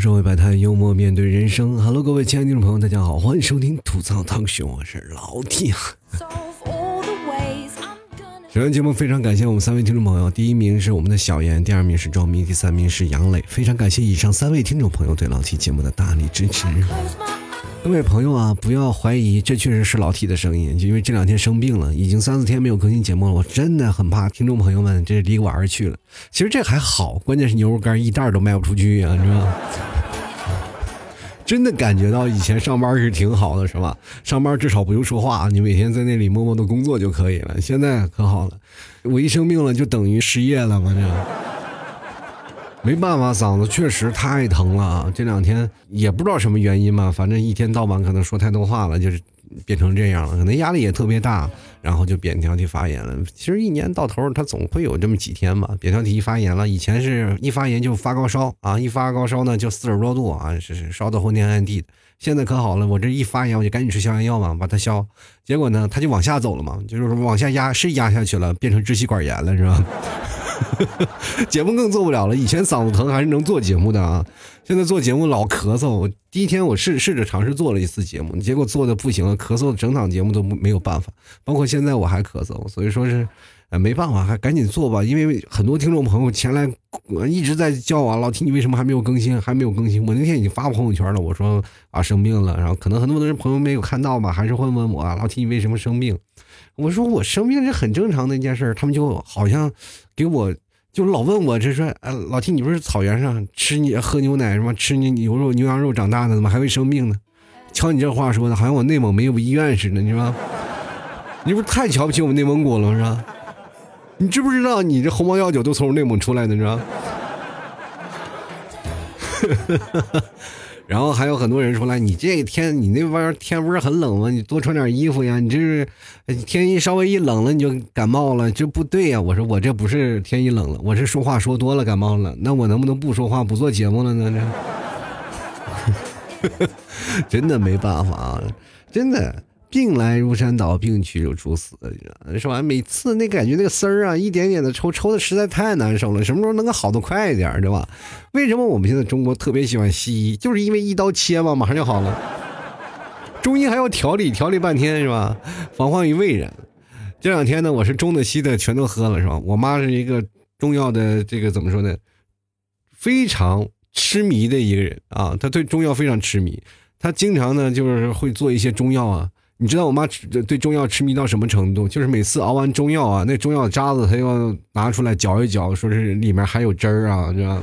社会百态，幽默面对人生。Hello，各位亲爱的听众朋友，大家好，欢迎收听吐槽堂兄，我是老 T。首先节目非常感谢我们三位听众朋友，第一名是我们的小严，第二名是赵明，第三名是杨磊。非常感谢以上三位听众朋友对老 T 节目的大力支持。各位朋友啊，不要怀疑，这确实是老 T 的声音，就因为这两天生病了，已经三四天没有更新节目了。我真的很怕听众朋友们这离我而去了。其实这还好，关键是牛肉干一袋都卖不出去啊，是吧？真的感觉到以前上班是挺好的，是吧？上班至少不用说话，你每天在那里默默的工作就可以了。现在可好了，我一生病了就等于失业了嘛，这。没办法，嗓子确实太疼了。这两天也不知道什么原因吧，反正一天到晚可能说太多话了，就是变成这样了。可能压力也特别大，然后就扁桃体发炎了。其实一年到头，它总会有这么几天吧。扁桃体一发炎了，以前是一发炎就发高烧啊，一发高烧呢就四十多度啊，是是烧得昏天暗地的。现在可好了，我这一发炎我就赶紧吃消炎药嘛，把它消。结果呢，它就往下走了嘛，就是往下压，是压下去了，变成支气管炎了，是吧？节目更做不了了。以前嗓子疼还是能做节目的啊，现在做节目老咳嗽。我第一天我试试着尝试做了一次节目，结果做的不行了，咳嗽整场节目都没有办法。包括现在我还咳嗽，所以说是，呃，没办法，还赶紧做吧。因为很多听众朋友前来一直在叫我老提你为什么还没有更新，还没有更新。我那天已经发朋友圈了，我说啊生病了，然后可能很多的人朋友没有看到吧，还是会问我老提你为什么生病。我说我生病是很正常的一件事他们就好像给我就老问我，这说，哎，老七你不是草原上吃你喝牛奶什么吃你牛肉牛羊肉长大的，怎么还会生病呢？瞧你这话说的，好像我内蒙没有医院似的，你说，你不是太瞧不起我们内蒙古了是吧？你知不知道你这红毛药酒都从内蒙出来的，是吧？然后还有很多人说了，你这天你那边天不是很冷吗？你多穿点衣服呀！你这是天一稍微一冷了你就感冒了，这不对呀！我说我这不是天一冷了，我是说话说多了感冒了。那我能不能不说话不做节目了呢？这 真的没办法啊，真的。病来如山倒，病去如抽丝，是吧？每次那感觉那个丝儿啊，一点点的抽，抽的实在太难受了。什么时候能够好的快一点，对吧？为什么我们现在中国特别喜欢西医？就是因为一刀切嘛，马上就好了。中医还要调理，调理半天是吧？防患于未然。这两天呢，我是中的西的全都喝了，是吧？我妈是一个中药的这个怎么说呢？非常痴迷的一个人啊，她对中药非常痴迷，她经常呢就是会做一些中药啊。你知道我妈对中药痴迷到什么程度？就是每次熬完中药啊，那中药渣子她要拿出来嚼一嚼，说是里面还有汁儿啊，知道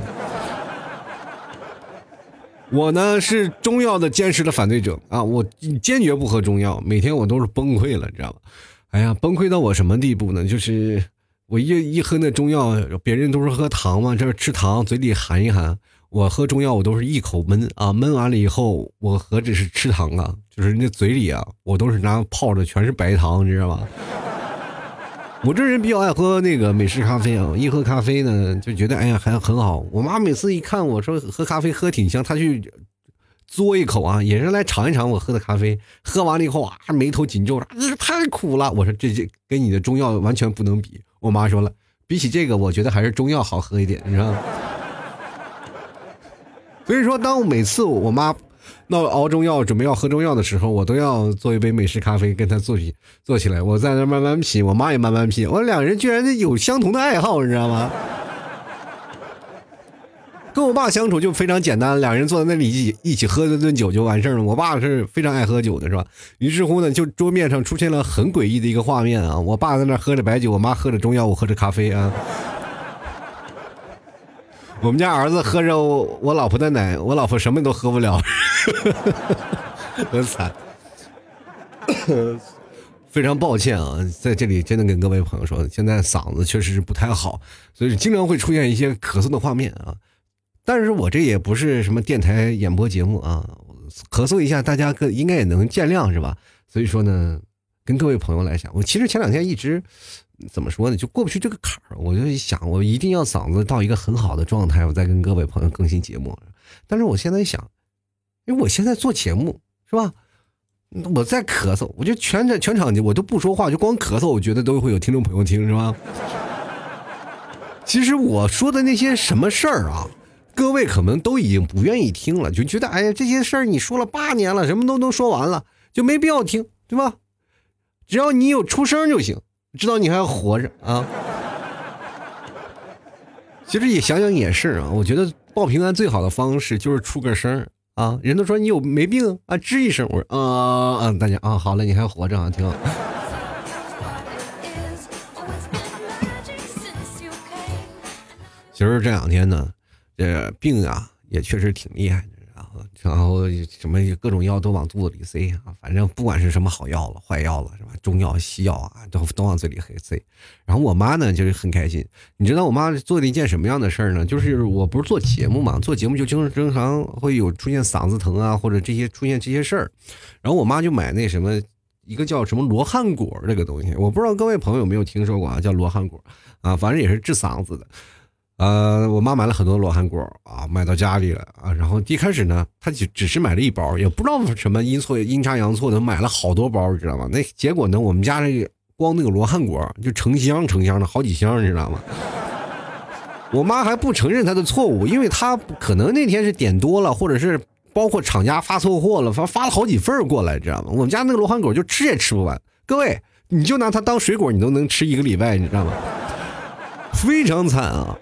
我呢是中药的坚实的反对者啊，我坚决不喝中药，每天我都是崩溃了，你知道吧？哎呀，崩溃到我什么地步呢？就是我一一喝那中药，别人都是喝糖嘛，这是吃糖，嘴里含一含。我喝中药，我都是一口闷啊，闷完了以后，我何止是吃糖啊，就是那嘴里啊，我都是拿泡的，全是白糖，你知道吗？我这人比较爱喝那个美式咖啡啊，一喝咖啡呢，就觉得哎呀还很好。我妈每次一看我说喝咖啡喝挺香，她去嘬一口啊，也是来尝一尝我喝的咖啡。喝完了以后啊，眉头紧皱，这太苦了。我说这这跟你的中药完全不能比。我妈说了，比起这个，我觉得还是中药好喝一点，你知道吗？所以说，当我每次我妈闹熬中药、准备要喝中药的时候，我都要做一杯美式咖啡跟她做起做起来。我在那慢慢品，我妈也慢慢品，我两人居然有相同的爱好，你知道吗？跟我爸相处就非常简单，两人坐在那里一起一起喝了顿酒就完事儿了。我爸是非常爱喝酒的，是吧？于是乎呢，就桌面上出现了很诡异的一个画面啊！我爸在那喝着白酒，我妈喝着中药，我喝着咖啡啊。我们家儿子喝着我老婆的奶，我老婆什么都喝不了，很惨。非常抱歉啊，在这里真的跟各位朋友说，现在嗓子确实是不太好，所以经常会出现一些咳嗽的画面啊。但是我这也不是什么电台演播节目啊，咳嗽一下大家更应该也能见谅是吧？所以说呢，跟各位朋友来讲，我其实前两天一直。怎么说呢？就过不去这个坎儿，我就想，我一定要嗓子到一个很好的状态，我再跟各位朋友更新节目。但是我现在想，因为我现在做节目是吧？我在咳嗽，我就全场全场我都不说话，就光咳嗽，我觉得都会有听众朋友听，是吧？其实我说的那些什么事儿啊，各位可能都已经不愿意听了，就觉得哎呀，这些事儿你说了八年了，什么都能说完了，就没必要听，对吧？只要你有出声就行，知道你还活着啊。其实也想想也是啊，我觉得报平安最好的方式就是出个声啊。人都说你有没病啊，吱一声，我说啊啊，大家啊，好了，你还活着啊，挺好。其实这两天呢，这病啊也确实挺厉害的。然后什么各种药都往肚子里塞啊，反正不管是什么好药了、坏药了，是吧？中药、西药啊，都都往嘴里塞。然后我妈呢，就是很开心。你知道我妈做了一件什么样的事儿呢？就是我不是做节目嘛，做节目就经经常会有出现嗓子疼啊，或者这些出现这些事儿。然后我妈就买那什么一个叫什么罗汉果这个东西，我不知道各位朋友有没有听说过啊？叫罗汉果啊，反正也是治嗓子的。呃，我妈买了很多罗汉果啊，买到家里了啊。然后一开始呢，她就只是买了一包，也不知道什么阴错阴差阳错的买了好多包，你知道吗？那结果呢，我们家这光那个罗汉果就成箱成箱的好几箱，你知道吗？我妈还不承认她的错误，因为她可能那天是点多了，或者是包括厂家发错货了，发发了好几份过来，知道吗？我们家那个罗汉果就吃也吃不完。各位，你就拿它当水果，你都能吃一个礼拜，你知道吗？非常惨啊！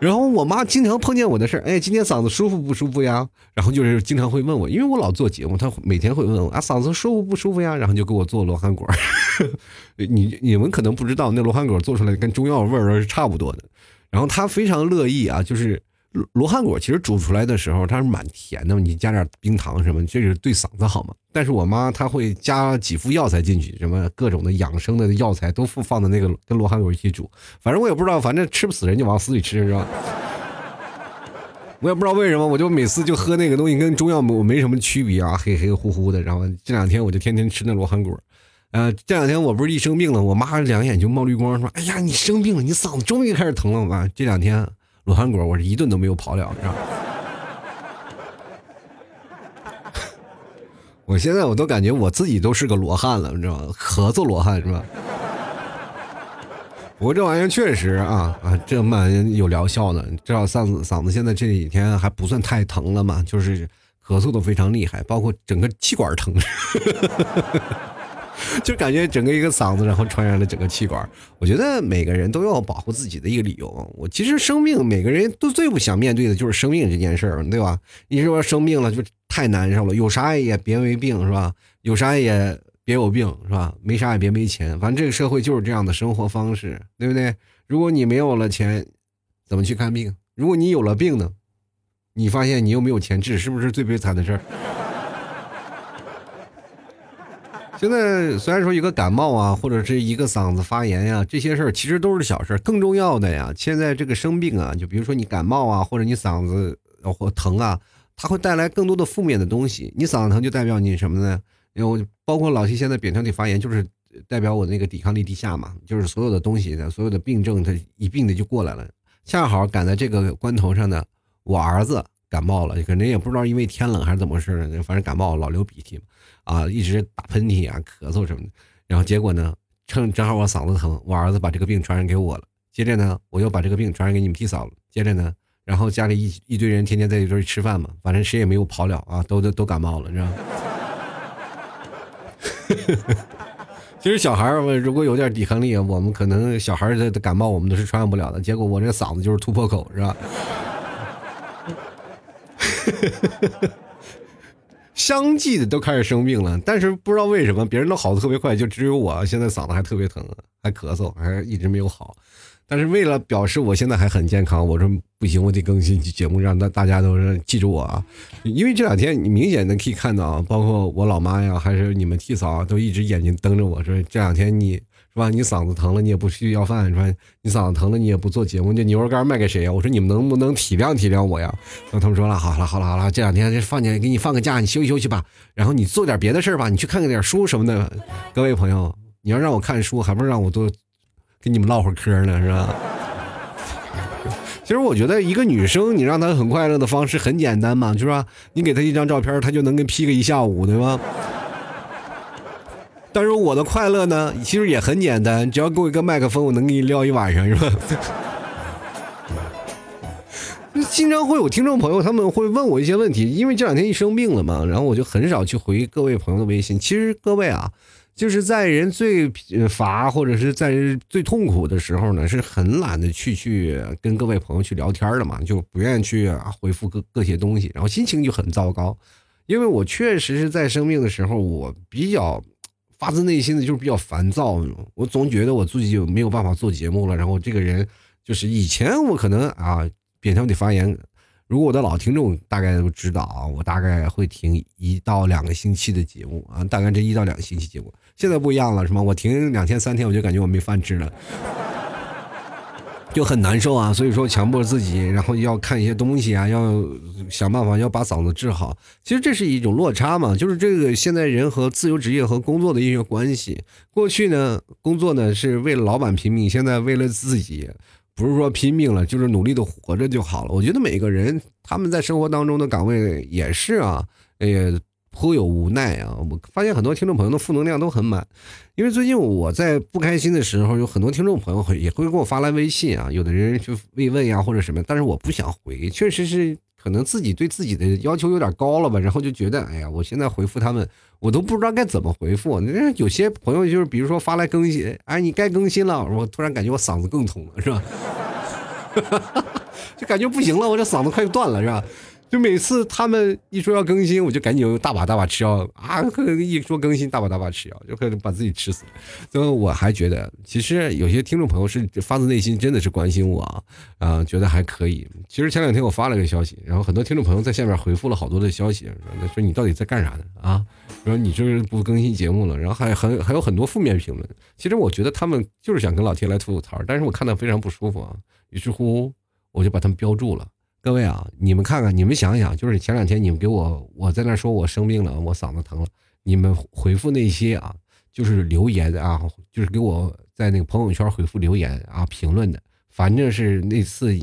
然后我妈经常碰见我的事儿，哎，今天嗓子舒服不舒服呀？然后就是经常会问我，因为我老做节目，她每天会问我啊，嗓子舒服不舒服呀？然后就给我做罗汉果。你你们可能不知道，那罗汉果做出来跟中药味儿是差不多的。然后她非常乐意啊，就是。罗汉果其实煮出来的时候，它是蛮甜的，你加点冰糖什么，这是对嗓子好嘛。但是我妈她会加几副药材进去，什么各种的养生的药材都放放在那个跟罗汉果一起煮。反正我也不知道，反正吃不死人就往死里吃是吧？我也不知道为什么，我就每次就喝那个东西，跟中药我没什么区别啊，黑黑乎乎的。然后这两天我就天天吃那罗汉果。呃，这两天我不是一生病了，我妈两眼就冒绿光，说：“哎呀，你生病了，你嗓子终于开始疼了吧？”这两天。罗汉果，我是一顿都没有跑了，你知道吗 我现在我都感觉我自己都是个罗汉了，你知道吗？咳嗽罗汉是吧？不过这玩意儿确实啊啊，这蛮有疗效的。至少嗓子嗓子现在这几天还不算太疼了嘛，就是咳嗽都非常厉害，包括整个气管疼。就感觉整个一个嗓子，然后传染了整个气管。我觉得每个人都要保护自己的一个理由。我其实生病，每个人都最不想面对的就是生病这件事儿，对吧？你说生病了就太难受了，有啥也别没病，是吧？有啥也别有病，是吧？没啥也别没钱。反正这个社会就是这样的生活方式，对不对？如果你没有了钱，怎么去看病？如果你有了病呢？你发现你又没有钱治，是不是最悲惨的事儿？现在虽然说一个感冒啊，或者是一个嗓子发炎呀，这些事儿其实都是小事儿。更重要的呀，现在这个生病啊，就比如说你感冒啊，或者你嗓子或疼啊，它会带来更多的负面的东西。你嗓子疼就代表你什么呢？因为包括老七现在扁桃体发炎，就是代表我那个抵抗力低下嘛，就是所有的东西的所有的病症，它一并的就过来了。恰好赶在这个关头上呢，我儿子感冒了，可能也不知道因为天冷还是怎么回事呢，反正感冒老流鼻涕嘛。啊，一直打喷嚏啊，咳嗽什么的，然后结果呢，趁正好我嗓子疼，我儿子把这个病传染给我了。接着呢，我又把这个病传染给你们弟嫂了。接着呢，然后家里一一堆人天天在一堆吃饭嘛，反正谁也没有跑了啊，都都都感冒了，知道吗？其实小孩儿如果有点抵抗力，我们可能小孩的感冒我们都是传染不了的。结果我这嗓子就是突破口，是吧？相继的都开始生病了，但是不知道为什么别人都好的特别快，就只有我现在嗓子还特别疼，还咳嗽，还一直没有好。但是为了表示我现在还很健康，我说不行，我得更新节目，让大大家都是记住我啊。因为这两天你明显的可以看到，包括我老妈呀，还是你们替嫂，都一直眼睛瞪着我说这两天你。是吧？你嗓子疼了，你也不去要饭，是吧？你嗓子疼了，你也不做节目，这牛肉干卖给谁呀？我说你们能不能体谅体谅我呀？然后他们说了，好了好了好了，这两天放假，给你放个假，你休息休息吧。然后你做点别的事儿吧，你去看看点书什么的。各位朋友，你要让我看书，还不是让我多跟你们唠会嗑呢，是吧？其实我觉得一个女生，你让她很快乐的方式很简单嘛，就是吧？你给她一张照片，她就能跟 P 个一下午，对吧？但是我的快乐呢，其实也很简单，只要给我一个麦克风，我能给你撂一晚上，是吧？经常会有听众朋友他们会问我一些问题，因为这两天一生病了嘛，然后我就很少去回各位朋友的微信。其实各位啊，就是在人最乏或者是在最痛苦的时候呢，是很懒得去去跟各位朋友去聊天的嘛，就不愿意去回复各各些东西，然后心情就很糟糕。因为我确实是在生病的时候，我比较发自内心的就是比较烦躁，我总觉得我自己就没有办法做节目了。然后这个人就是以前我可能啊，扁桃体发炎，如果我的老听众大概都知道啊，我大概会停一到两个星期的节目啊，大概这一到两个星期节目。现在不一样了，什么？我停两天三天，我就感觉我没饭吃了。就很难受啊，所以说强迫自己，然后要看一些东西啊，要想办法要把嗓子治好。其实这是一种落差嘛，就是这个现在人和自由职业和工作的一些关系。过去呢，工作呢是为了老板拼命，现在为了自己，不是说拼命了，就是努力的活着就好了。我觉得每个人他们在生活当中的岗位也是啊，哎呀。颇有无奈啊！我发现很多听众朋友的负能量都很满，因为最近我在不开心的时候，有很多听众朋友也会给我发来微信啊，有的人就慰问呀或者什么，但是我不想回，确实是可能自己对自己的要求有点高了吧，然后就觉得，哎呀，我现在回复他们，我都不知道该怎么回复。那有些朋友就是比如说发来更新，哎，你该更新了，我突然感觉我嗓子更痛了，是吧？就感觉不行了，我这嗓子快断了，是吧？就每次他们一说要更新，我就赶紧大把大把吃药啊！一说更新，大把大把吃药，就可能把自己吃死。最后我还觉得，其实有些听众朋友是发自内心真的是关心我啊，啊，觉得还可以。其实前两天我发了个消息，然后很多听众朋友在下面回复了好多的消息，说你到底在干啥呢？啊，说你这是不更新节目了，然后还很还有很多负面评论。其实我觉得他们就是想跟老天来吐吐槽，但是我看到非常不舒服啊，于是乎我就把他们标注了。各位啊，你们看看，你们想想，就是前两天你们给我，我在那说我生病了，我嗓子疼了，你们回复那些啊，就是留言啊，就是给我在那个朋友圈回复留言啊，评论的，反正是那次，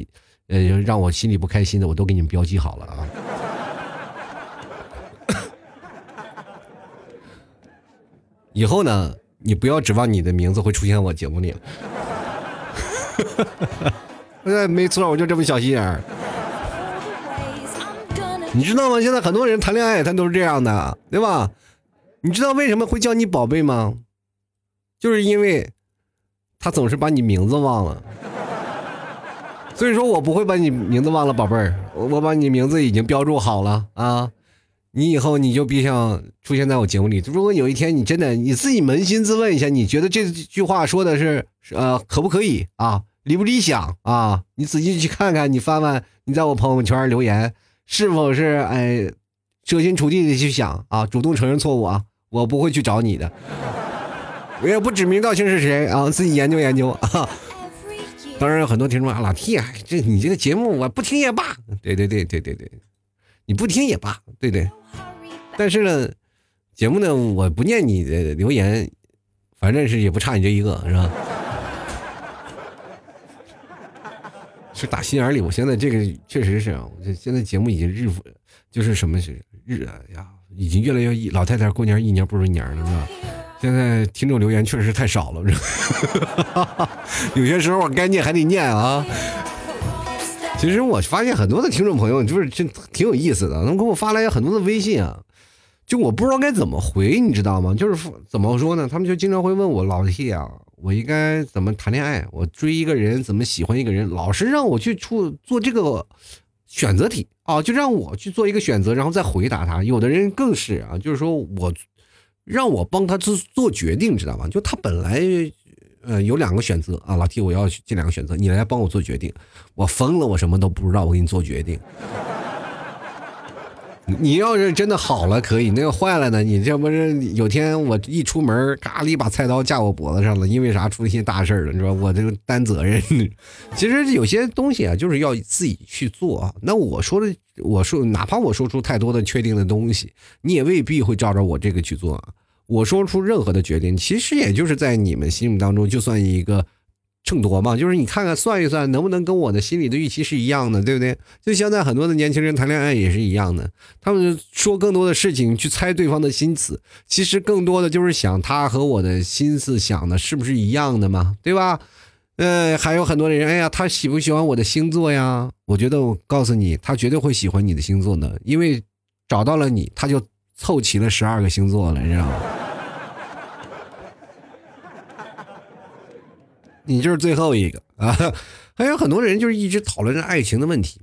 呃，让我心里不开心的，我都给你们标记好了啊。以后呢，你不要指望你的名字会出现我节目里了。哎，没错，我就这么小心眼儿。你知道吗？现在很多人谈恋爱，他都是这样的，对吧？你知道为什么会叫你宝贝吗？就是因为，他总是把你名字忘了。所以说我不会把你名字忘了，宝贝儿，我把你名字已经标注好了啊。你以后你就别想出现在我节目里。如果有一天你真的你自己扪心自问一下，你觉得这句话说的是呃可不可以啊？理不理想啊？你仔细去看看，你翻翻你在我朋友圈留言。是否是哎，设身处地的去想啊，主动承认错误啊，我不会去找你的，我也不指名道姓是谁啊，自己研究研究啊。当然有，很多听众啊，老 T，这你这个节目我不听也罢，对对对对对对，你不听也罢，对对。但是呢，节目呢，我不念你的留言，反正是也不差你这一个，是吧？是打心眼里，我现在这个确实是啊，我现在节目已经日，就是什么是日呀，已经越来越老太太过年一年不如一年了，是吧？现在听众留言确实太少了，有些时候该念还得念啊。其实我发现很多的听众朋友就是真挺有意思的，他们给我发来很多的微信啊，就我不知道该怎么回，你知道吗？就是怎么说呢？他们就经常会问我老谢啊。我应该怎么谈恋爱？我追一个人怎么喜欢一个人？老是让我去出做这个选择题啊，就让我去做一个选择，然后再回答他。有的人更是啊，就是说我让我帮他做做决定，知道吗？就他本来呃有两个选择啊，老弟我要这两个选择，你来帮我做决定。我疯了，我什么都不知道，我给你做决定。你要是真的好了可以，那个坏了呢？你这不是有天我一出门，嘎了一把菜刀架我脖子上了，因为啥出了一些大事了？你说我这个担责任。其实有些东西啊，就是要自己去做。那我说的，我说哪怕我说出太多的确定的东西，你也未必会照着我这个去做啊。我说出任何的决定，其实也就是在你们心目当中，就算一个。秤砣嘛，就是你看看算一算，能不能跟我的心里的预期是一样的，对不对？就现在很多的年轻人谈恋爱也是一样的，他们说更多的事情去猜对方的心思，其实更多的就是想他和我的心思想的是不是一样的嘛，对吧？呃，还有很多人，哎呀，他喜不喜欢我的星座呀？我觉得我告诉你，他绝对会喜欢你的星座的，因为找到了你，他就凑齐了十二个星座了，你知道吗？你就是最后一个啊！还有很多人就是一直讨论着爱情的问题，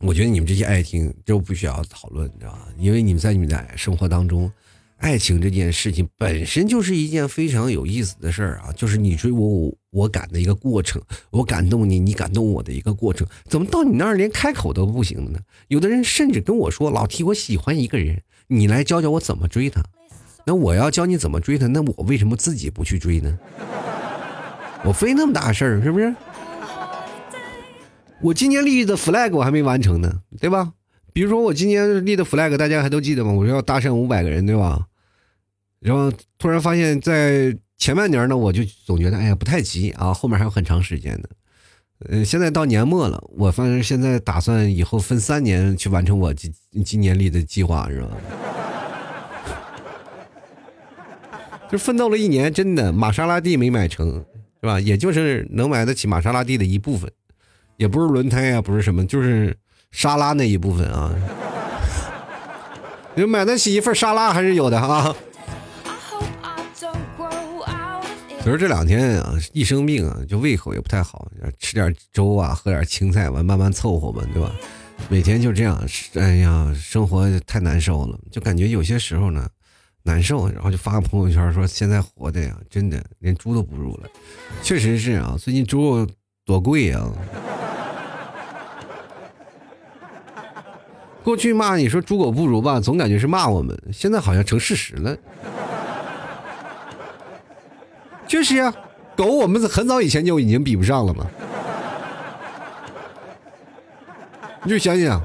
我觉得你们这些爱情就不需要讨论，你知道吧？因为你们在你们的生活当中。爱情这件事情本身就是一件非常有意思的事儿啊，就是你追我我我赶的一个过程，我感动你，你感动我的一个过程。怎么到你那儿连开口都不行了呢？有的人甚至跟我说：“老提，我喜欢一个人，你来教教我怎么追他。”那我要教你怎么追他，那我为什么自己不去追呢？我费那么大事儿，是不是？我今年立的 flag 我还没完成呢，对吧？比如说我今年立的 flag，大家还都记得吗？我说要搭讪五百个人，对吧？然后突然发现，在前半年呢，我就总觉得，哎呀，不太急啊，后面还有很长时间的。呃，现在到年末了，我反正现在打算以后分三年去完成我今今年立的计划，是吧？就奋斗了一年，真的玛莎拉蒂没买成，是吧？也就是能买得起玛莎拉蒂的一部分，也不是轮胎啊，不是什么，就是沙拉那一部分啊。就买得起一份沙拉还是有的啊。所以这两天啊，一生病啊，就胃口也不太好，吃点粥啊，喝点青菜吧，慢慢凑合吧，对吧？每天就这样，哎呀，生活太难受了，就感觉有些时候呢，难受，然后就发个朋友圈说现在活的呀，真的连猪都不如了。确实是啊，最近猪肉多贵呀。过去骂你说猪狗不如吧，总感觉是骂我们，现在好像成事实了。确实啊，狗我们很早以前就已经比不上了嘛。你就想想，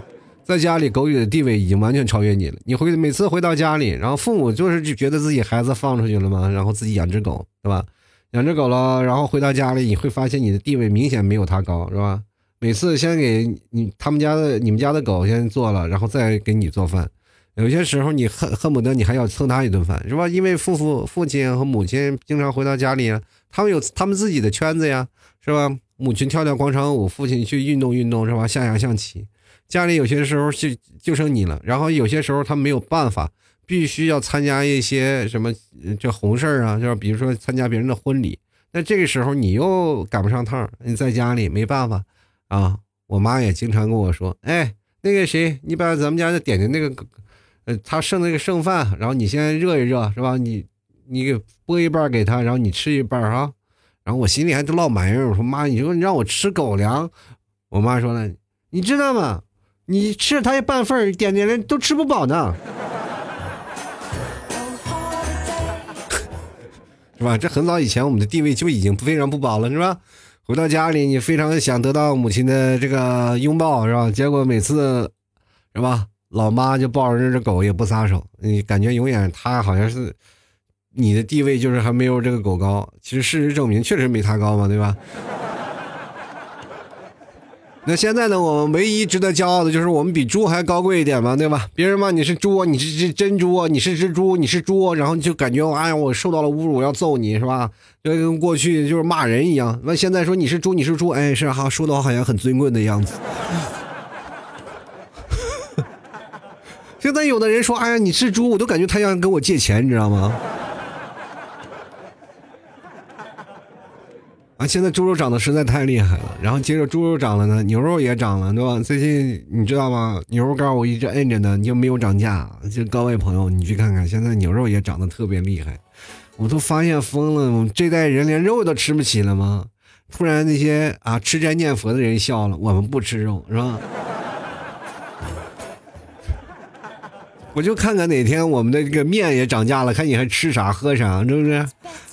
在家里狗的地位已经完全超越你了。你回每次回到家里，然后父母就是就觉得自己孩子放出去了嘛，然后自己养只狗，对吧？养只狗了，然后回到家里，你会发现你的地位明显没有他高，是吧？每次先给你他们家的你们家的狗先做了，然后再给你做饭。有些时候你恨恨不得你还要蹭他一顿饭，是吧？因为父父父亲和母亲经常回到家里，他们有他们自己的圈子呀，是吧？母亲跳跳广场舞，父亲去运动运动，是吧？下下象棋，家里有些时候就就剩你了。然后有些时候他没有办法，必须要参加一些什么这红事儿啊，是？比如说参加别人的婚礼，那这个时候你又赶不上趟，你在家里没办法啊。我妈也经常跟我说，哎，那个谁，你把咱们家的点点那个。呃他剩那个剩饭，然后你先热一热，是吧？你你给拨一半给他，然后你吃一半啊。然后我心里还都落埋怨，我说妈，你说你让我吃狗粮，我妈说了，你知道吗？你吃了他一半份点点人都吃不饱呢，是吧？这很早以前我们的地位就已经非常不保了，是吧？回到家里，你非常想得到母亲的这个拥抱，是吧？结果每次，是吧？老妈就抱着这只狗也不撒手，你感觉永远它好像是你的地位就是还没有这个狗高。其实事实证明确实没它高嘛，对吧？那现在呢，我们唯一值得骄傲的就是我们比猪还高贵一点嘛，对吧？别人骂你是猪，你是只真猪，你是只猪，你是猪，然后就感觉哎呀，我受到了侮辱，我要揍你是吧？就跟过去就是骂人一样。那现在说你是猪，你是猪，哎，是哈，说的好像很尊贵的样子。现在有的人说：“哎呀，你是猪，我都感觉他要跟我借钱，你知道吗？”啊，现在猪肉涨得实在太厉害了。然后接着猪肉涨了呢，牛肉也涨了，对吧？最近你知道吗？牛肉干我一直摁着呢，就没有涨价。就各位朋友，你去看看，现在牛肉也涨得特别厉害。我都发现疯了，我这代人连肉都吃不起了吗？突然那些啊吃斋念佛的人笑了，我们不吃肉，是吧？我就看看哪天我们的这个面也涨价了，看你还吃啥喝啥，是不是？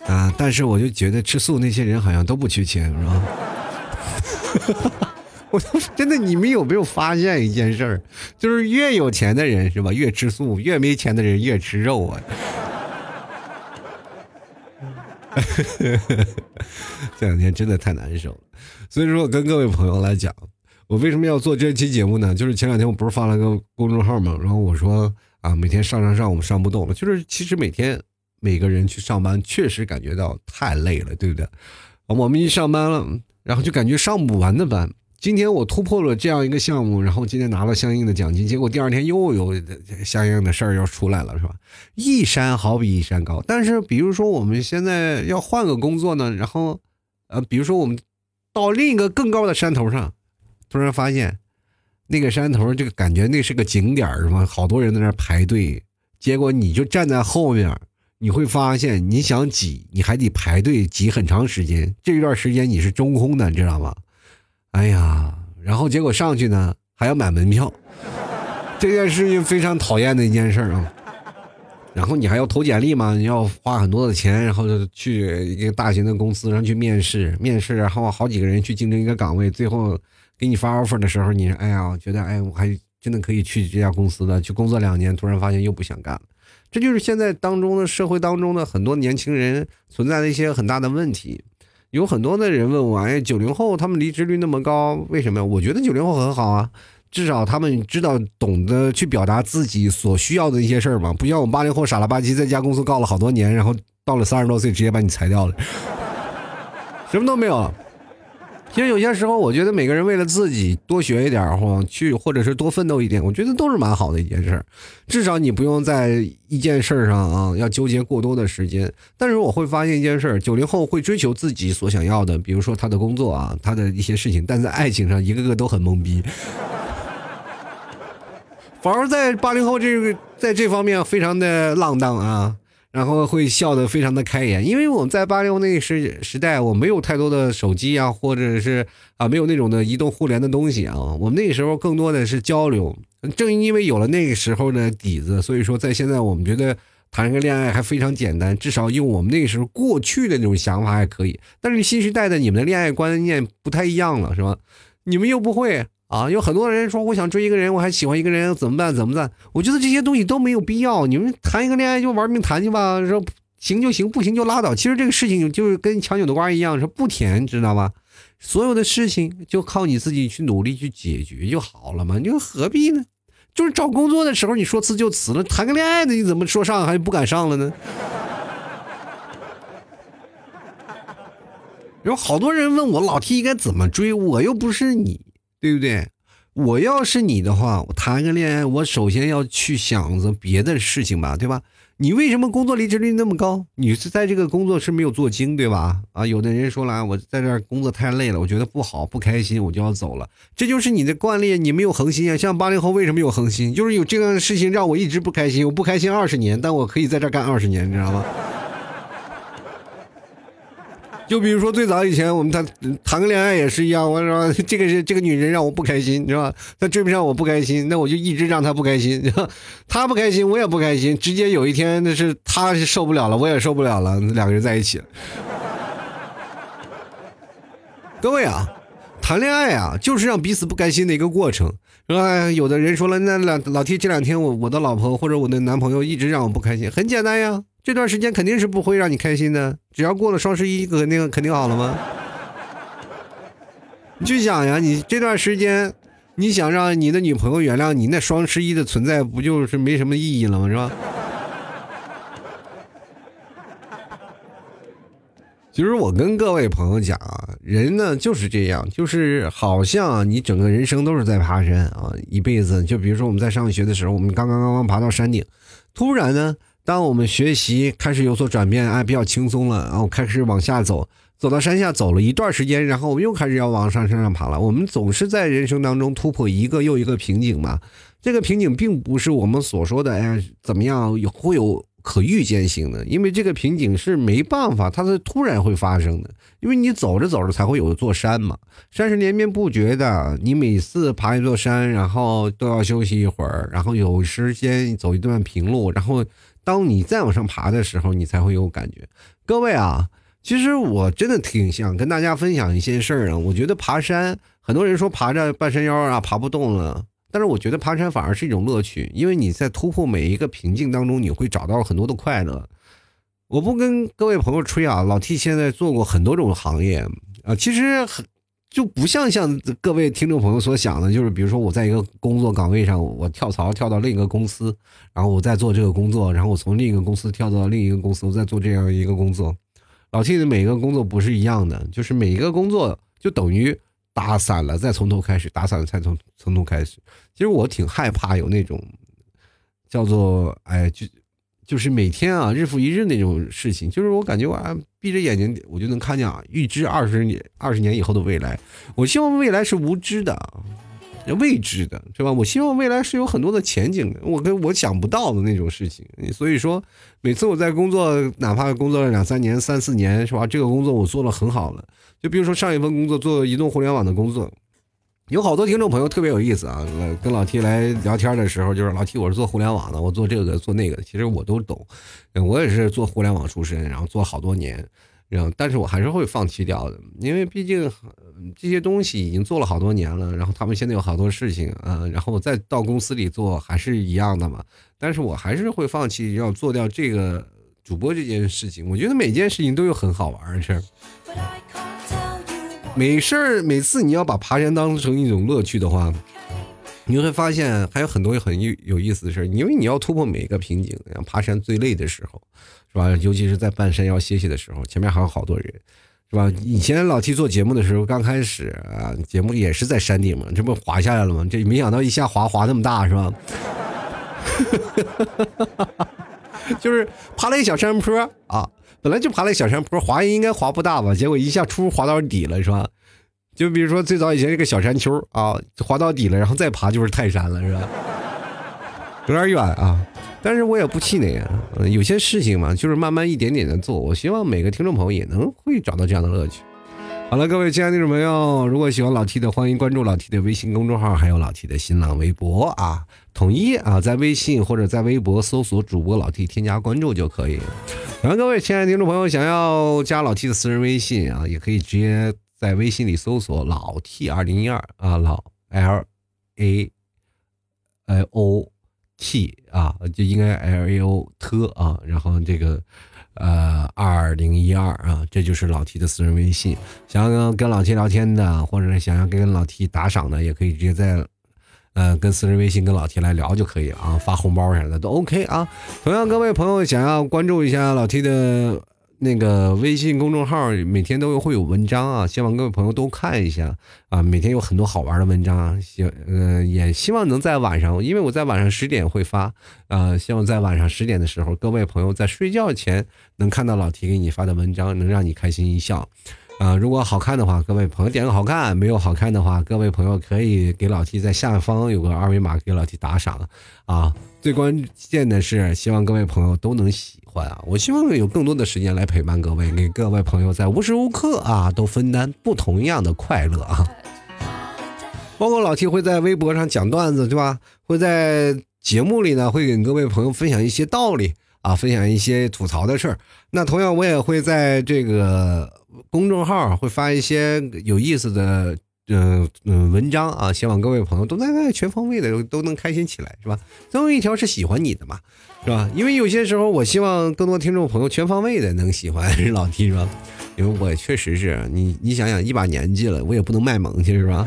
啊！但是我就觉得吃素那些人好像都不缺钱，是吧？我真的，你们有没有发现一件事儿？就是越有钱的人是吧，越吃素；越没钱的人越吃肉啊！这两天真的太难受了。所以说我跟各位朋友来讲，我为什么要做这期节目呢？就是前两天我不是发了个公众号嘛，然后我说。啊，每天上上上，我们上不动了。就是其实每天每个人去上班，确实感觉到太累了，对不对？我们一上班了，然后就感觉上不完的班。今天我突破了这样一个项目，然后今天拿了相应的奖金，结果第二天又有相应的事儿要出来了，是吧？一山好比一山高，但是比如说我们现在要换个工作呢，然后，呃，比如说我们到另一个更高的山头上，突然发现那个山头这个感觉那是个景点是吧？好多人在那排队，结果你就站在后面，你会发现你想挤，你还得排队挤很长时间，这一段时间你是中空的，你知道吗？哎呀，然后结果上去呢还要买门票，这件事情非常讨厌的一件事啊。然后你还要投简历嘛，你要花很多的钱，然后去一个大型的公司上去面试，面试然后好几个人去竞争一个岗位，最后给你发 offer 的时候，你哎呀，觉得哎，我还真的可以去这家公司的，去工作两年，突然发现又不想干了。这就是现在当中的社会当中的很多年轻人存在的一些很大的问题。有很多的人问我，哎，九零后他们离职率那么高，为什么呀？我觉得九零后很好啊，至少他们知道懂得去表达自己所需要的一些事儿嘛，不像我们八零后傻了吧唧在家公司告了好多年，然后到了三十多岁直接把你裁掉了，什么都没有。其实有些时候，我觉得每个人为了自己多学一点或去，或者是多奋斗一点，我觉得都是蛮好的一件事。至少你不用在一件事上啊要纠结过多的时间。但是我会发现一件事：九零后会追求自己所想要的，比如说他的工作啊，他的一些事情，但在爱情上一个个都很懵逼。反而在八零后这个在这方面非常的浪荡啊。然后会笑得非常的开颜，因为我们在八六那个时时代，我没有太多的手机啊，或者是啊没有那种的移动互联的东西啊，我们那个时候更多的是交流。正因为有了那个时候的底子，所以说在现在我们觉得谈个恋爱还非常简单，至少用我们那个时候过去的那种想法还可以。但是新时代的你们的恋爱观念不太一样了，是吧？你们又不会。啊，有很多人说我想追一个人，我还喜欢一个人，怎么办？怎么办？我觉得这些东西都没有必要。你们谈一个恋爱就玩命谈去吧，说行就行，不行就拉倒。其实这个事情就是跟强扭的瓜一样，是不甜，知道吧？所有的事情就靠你自己去努力去解决就好了嘛。你又何必呢？就是找工作的时候你说辞就辞了，谈个恋爱的你怎么说上还不敢上了呢？有好多人问我老 T 应该怎么追，我又不是你。对不对？我要是你的话，我谈个恋爱，我首先要去想着别的事情吧，对吧？你为什么工作离职率那么高？你是在这个工作是没有做精，对吧？啊，有的人说了，我在这儿工作太累了，我觉得不好，不开心，我就要走了。这就是你的惯例，你没有恒心啊。像八零后为什么有恒心？就是有这样的事情让我一直不开心，我不开心二十年，但我可以在这儿干二十年，你知道吗？就比如说最早以前我们谈谈个恋爱也是一样，我说 这个是这个女人让我不开心，是吧？她追不上我不开心，那我就一直让她不开心，她不开心我也不开心，直接有一天那是她是受不了了，我也受不了了，两个人在一起。各位啊，谈恋爱啊，就是让彼此不开心的一个过程，是吧？有的人说了，那老老提这两天我我的老婆或者我的男朋友一直让我不开心，很简单呀。这段时间肯定是不会让你开心的，只要过了双十一，肯定肯定好了吗？你去想呀，你这段时间，你想让你的女朋友原谅你，那双十一的存在不就是没什么意义了吗？是吧？其实我跟各位朋友讲啊，人呢就是这样，就是好像你整个人生都是在爬山啊，一辈子。就比如说我们在上学的时候，我们刚刚刚刚爬到山顶，突然呢。当我们学习开始有所转变，哎，比较轻松了，然后开始往下走，走到山下走了一段时间，然后我们又开始要往上山上爬了。我们总是在人生当中突破一个又一个瓶颈嘛。这个瓶颈并不是我们所说的，哎，怎么样会有可预见性的，因为这个瓶颈是没办法，它是突然会发生的。因为你走着走着才会有一座山嘛，山是连绵不绝的，你每次爬一座山，然后都要休息一会儿，然后有时间走一段平路，然后。当你再往上爬的时候，你才会有感觉。各位啊，其实我真的挺想跟大家分享一些事儿啊。我觉得爬山，很多人说爬着半山腰啊爬不动了，但是我觉得爬山反而是一种乐趣，因为你在突破每一个瓶颈当中，你会找到很多的快乐。我不跟各位朋友吹啊，老 T 现在做过很多种行业啊，其实很。就不像像各位听众朋友所想的，就是比如说我在一个工作岗位上，我跳槽跳到另一个公司，然后我再做这个工作，然后我从另一个公司跳到另一个公司，我再做这样一个工作。老 T 的每一个工作不是一样的，就是每一个工作就等于打散了，再从头开始，打散了再从从头开始。其实我挺害怕有那种叫做哎，就就是每天啊日复一日那种事情，就是我感觉我啊闭着眼睛我就能看见啊预知二十年二十年以后的未来。我希望未来是无知的。未知的，是吧？我希望未来是有很多的前景的，我跟我想不到的那种事情。所以说，每次我在工作，哪怕工作了两三年、三四年，是吧？这个工作我做了很好了。就比如说上一份工作做移动互联网的工作，有好多听众朋友特别有意思啊，跟老 T 来聊天的时候，就是老 T 我是做互联网的，我做这个做那个，其实我都懂。我也是做互联网出身，然后做好多年。然后，但是我还是会放弃掉的，因为毕竟这些东西已经做了好多年了。然后他们现在有好多事情啊，然后我再到公司里做还是一样的嘛。但是我还是会放弃要做掉这个主播这件事情。我觉得每件事情都有很好玩的事儿，没事儿。每次你要把爬山当成一种乐趣的话，你会发现还有很多很有有意思的事儿。因为你要突破每一个瓶颈，像爬山最累的时候。是吧？尤其是在半山腰歇歇的时候，前面还有好多人，是吧？以前老 T 做节目的时候，刚开始啊，节目也是在山顶嘛，这不滑下来了吗？这没想到一下滑滑那么大，是吧？哈哈哈就是爬了一小山坡啊，本来就爬了个小山坡，滑应该滑不大吧？结果一下出滑到底了，是吧？就比如说最早以前这个小山丘啊，滑到底了，然后再爬就是泰山了，是吧？有点远啊。但是我也不气馁啊，有些事情嘛，就是慢慢一点点的做。我希望每个听众朋友也能会找到这样的乐趣。好了，各位亲爱的听众朋友，如果喜欢老 T 的，欢迎关注老 T 的微信公众号，还有老 T 的新浪微博啊，统一啊，在微信或者在微博搜索主播老 T，添加关注就可以。然后各位亲爱的听众朋友，想要加老 T 的私人微信啊，也可以直接在微信里搜索老 T 二零一二啊，老 L A I O。T 啊，就应该 L A O 特啊，然后这个呃二零一二啊，这就是老 T 的私人微信。想要跟老 T 聊天的，或者是想要跟老 T 打赏的，也可以直接在呃跟私人微信跟老 T 来聊就可以了啊，发红包啥的都 OK 啊。同样，各位朋友想要关注一下老 T 的。那个微信公众号每天都会有文章啊，希望各位朋友都看一下啊。每天有很多好玩的文章，希呃也希望能在晚上，因为我在晚上十点会发啊，希望在晚上十点的时候，各位朋友在睡觉前能看到老提给你发的文章，能让你开心一笑。啊，如果好看的话，各位朋友点个好看；没有好看的话，各位朋友可以给老 T 在下方有个二维码给老 T 打赏啊。最关键的是，希望各位朋友都能喜欢啊！我希望有更多的时间来陪伴各位，给各位朋友在无时无刻啊都分担不同样的快乐啊。包括老 T 会在微博上讲段子，对吧？会在节目里呢，会给各位朋友分享一些道理啊，分享一些吐槽的事儿。那同样，我也会在这个。公众号会发一些有意思的，嗯嗯文章啊，希望各位朋友都在全方位的都能开心起来，是吧？总有一条是喜欢你的嘛，是吧？因为有些时候，我希望更多听众朋友全方位的能喜欢 老 T，是吧？因为我确实是你，你想想一把年纪了，我也不能卖萌去，是吧？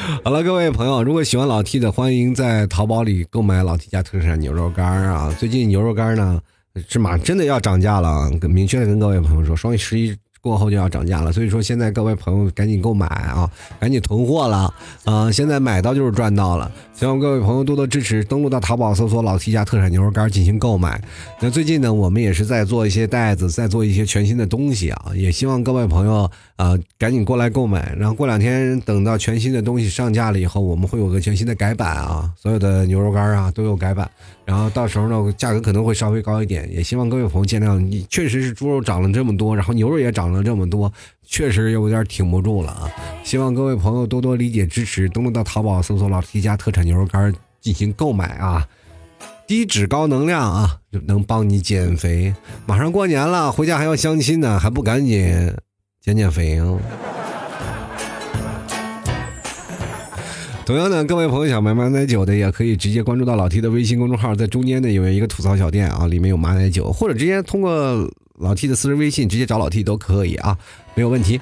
好了，各位朋友，如果喜欢老 T 的，欢迎在淘宝里购买老 T 家特产牛肉干啊！最近牛肉干呢。是马真的要涨价了，明确的跟各位朋友说，双十一。过后就要涨价了，所以说现在各位朋友赶紧购买啊，赶紧囤货了啊！现在买到就是赚到了，希望各位朋友多多支持，登录到淘宝搜索“老 T 家特产牛肉干”进行购买。那最近呢，我们也是在做一些袋子，在做一些全新的东西啊，也希望各位朋友啊赶紧过来购买。然后过两天等到全新的东西上架了以后，我们会有个全新的改版啊，所有的牛肉干啊都有改版。然后到时候呢，价格可能会稍微高一点，也希望各位朋友见谅。你确实是猪肉涨了这么多，然后牛肉也涨了这么多，确实有点挺不住了啊！希望各位朋友多多理解支持，登录到淘宝搜索“老 T 家特产牛肉干”进行购买啊，低脂高能量啊，能帮你减肥。马上过年了，回家还要相亲呢，还不赶紧减减肥啊！同样的，各位朋友想买马奶酒的，也可以直接关注到老 T 的微信公众号，在中间呢有一个吐槽小店啊，里面有马奶酒，或者直接通过老 T 的私人微信直接找老 T 都可以啊，没有问题。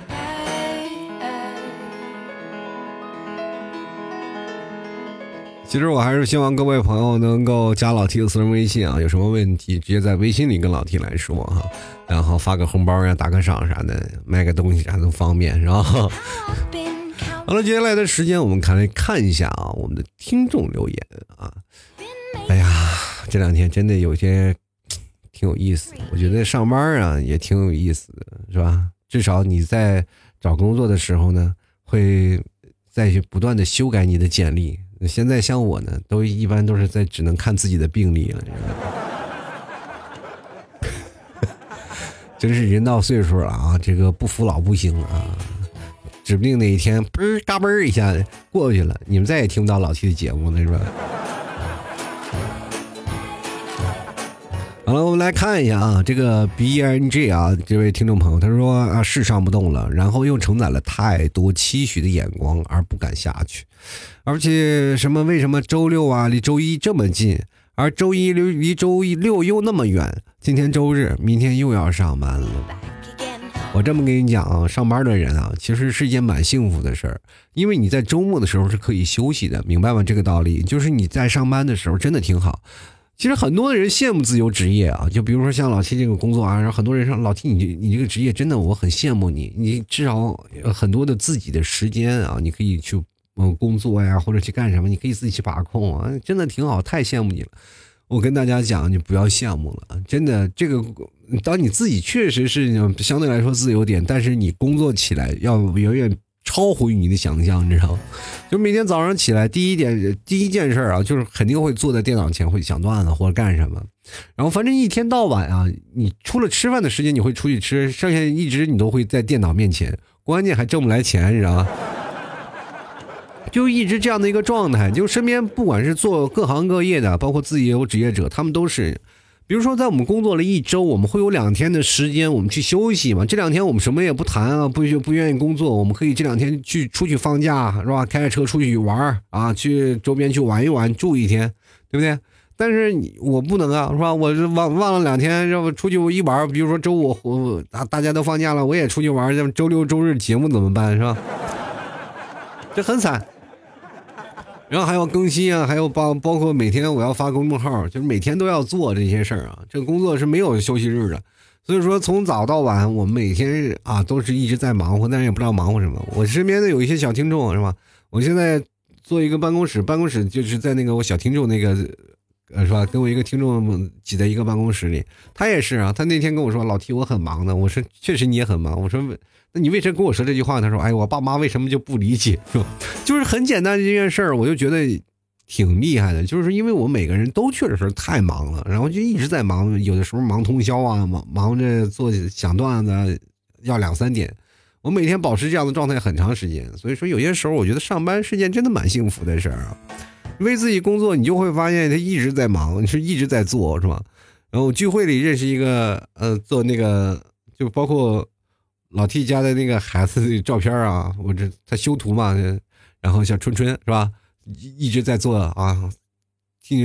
其实我还是希望各位朋友能够加老 T 的私人微信啊，有什么问题直接在微信里跟老 T 来说哈，然后发个红包呀、打个赏啥的，卖个东西啥都方便，是吧？好了，接下来的时间我们看来看一下啊，我们的听众留言啊。哎呀，这两天真的有些挺有意思，我觉得上班啊也挺有意思的，是吧？至少你在找工作的时候呢，会再去不断的修改你的简历。现在像我呢，都一般都是在只能看自己的病历了，真 是人到岁数了啊，这个不服老不行啊，指不定哪一天嘣嘎嘣一下过去了，你们再也听不到老七的节目了，是吧？好了，我们来看一下啊，这个 B N G 啊，这位听众朋友他说啊，是上不动了，然后又承载了太多期许的眼光而不敢下去，而且什么为什么周六啊离周一这么近，而周一离离周一六又那么远？今天周日，明天又要上班了。我这么跟你讲啊，上班的人啊，其实是一件蛮幸福的事儿，因为你在周末的时候是可以休息的，明白吗？这个道理就是你在上班的时候真的挺好。其实很多的人羡慕自由职业啊，就比如说像老七这个工作啊，然后很多人说老七你你这个职业真的我很羡慕你，你至少很多的自己的时间啊，你可以去嗯工作呀，或者去干什么，你可以自己去把控啊，真的挺好，太羡慕你了。我跟大家讲，你不要羡慕了，真的这个当你自己确实是相对来说自由点，但是你工作起来要远远。超乎于你的想象，你知道吗？就每天早上起来，第一点第一件事啊，就是肯定会坐在电脑前，会想段子或者干什么。然后反正一天到晚啊，你除了吃饭的时间，你会出去吃，剩下一直你都会在电脑面前，关键还挣不来钱，你知道吗？就一直这样的一个状态。就身边不管是做各行各业的，包括自己也有职业者，他们都是。比如说，在我们工作了一周，我们会有两天的时间，我们去休息嘛。这两天我们什么也不谈啊，不不愿意工作，我们可以这两天去出去放假，是吧？开着车出去玩啊，去周边去玩一玩，住一天，对不对？但是我不能啊，是吧？我忘忘了两天，要不出去一玩，比如说周五我大大家都放假了，我也出去玩，周六周日节目怎么办，是吧？这很惨。然后还要更新啊，还有包包括每天我要发公众号，就是每天都要做这些事儿啊。这工作是没有休息日的，所以说从早到晚，我们每天啊都是一直在忙活，但是也不知道忙活什么。我身边的有一些小听众是吧？我现在做一个办公室，办公室就是在那个我小听众那个，呃是吧？跟我一个听众挤在一个办公室里，他也是啊。他那天跟我说：“老提我很忙的。”我说：“确实你也很忙。”我说。那你为什么跟我说这句话？他说：“哎，我爸妈为什么就不理解？是吧？就是很简单的这件事儿，我就觉得挺厉害的。就是因为我每个人都确实是太忙了，然后就一直在忙，有的时候忙通宵啊，忙忙着做想段子，要两三点。我每天保持这样的状态很长时间，所以说有些时候我觉得上班是件真的蛮幸福的事儿啊。为自己工作，你就会发现他一直在忙，你 是一直在做，是吧？然后聚会里认识一个，呃，做那个就包括。老 T 家的那个孩子的照片啊，我这他修图嘛，然后像春春是吧，一直在做啊。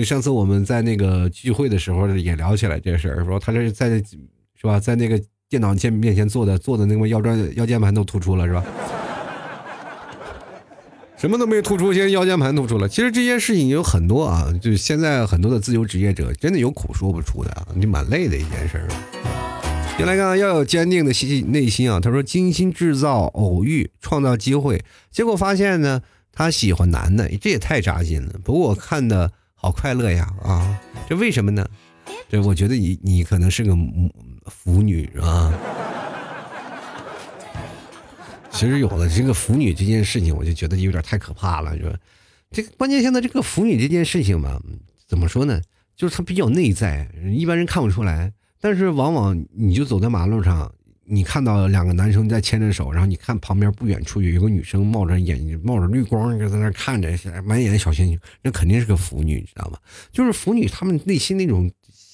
上次我们在那个聚会的时候也聊起来这个事儿，说他这是在是吧，在那个电脑前面前做的做的那个腰砖腰间盘都突出了是吧？什么都没突出，现在腰间盘突出了。其实这件事情有很多啊，就现在很多的自由职业者真的有苦说不出的啊，你蛮累的一件事儿。先来看，要有坚定的心内心啊。他说：“精心制造偶遇，创造机会，结果发现呢，他喜欢男的，这也太扎心了。不过我看的好快乐呀啊！这为什么呢？这我觉得你你可能是个腐女啊。其实有了这个腐女这件事情，我就觉得有点太可怕了。是吧这个关键现在这个腐女这件事情嘛，怎么说呢？就是她比较内在，一般人看不出来。”但是往往你就走在马路上，你看到两个男生在牵着手，然后你看旁边不远处有一个女生冒着眼冒着绿光就在那看着，满眼小星星，那肯定是个腐女，你知道吗？就是腐女，她们内心那种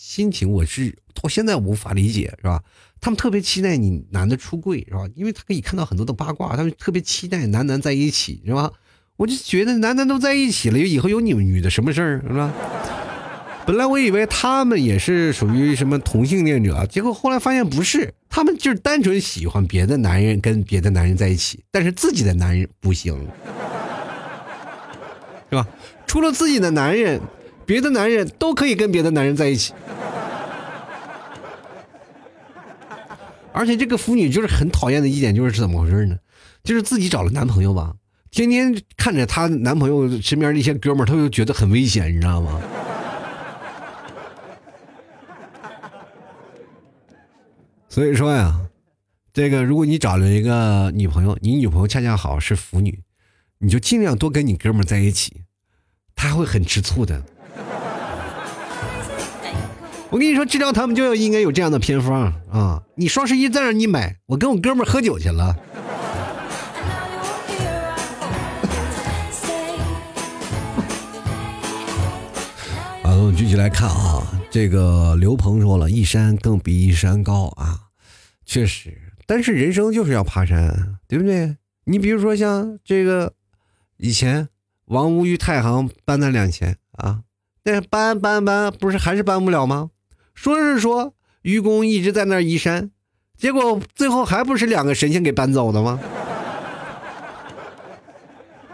心情，我是到现在无法理解，是吧？他们特别期待你男的出柜，是吧？因为他可以看到很多的八卦，他们特别期待男男在一起，是吧？我就觉得男男都在一起了，以后有你们女的什么事儿，是吧？本来我以为他们也是属于什么同性恋者，结果后来发现不是，他们就是单纯喜欢别的男人跟别的男人在一起，但是自己的男人不行。是吧？除了自己的男人，别的男人都可以跟别的男人在一起。而且这个腐女就是很讨厌的一点，就是怎么回事呢？就是自己找了男朋友吧，天天看着她男朋友身边那些哥们儿，她就觉得很危险，你知道吗？所以说呀，这个如果你找了一个女朋友，你女朋友恰恰好是腐女，你就尽量多跟你哥们儿在一起，他会很吃醋的。我跟你说，治疗他们就要应该有这样的偏方啊！你双十一在那你买，我跟我哥们喝酒去了。啊，我们继续来看啊，这个刘鹏说了一山更比一山高啊，确实，但是人生就是要爬山，对不对？你比如说像这个以前王屋与太行搬那两千啊，搬搬搬，不是还是搬不了吗？说是说愚公一直在那儿移山，结果最后还不是两个神仙给搬走的吗？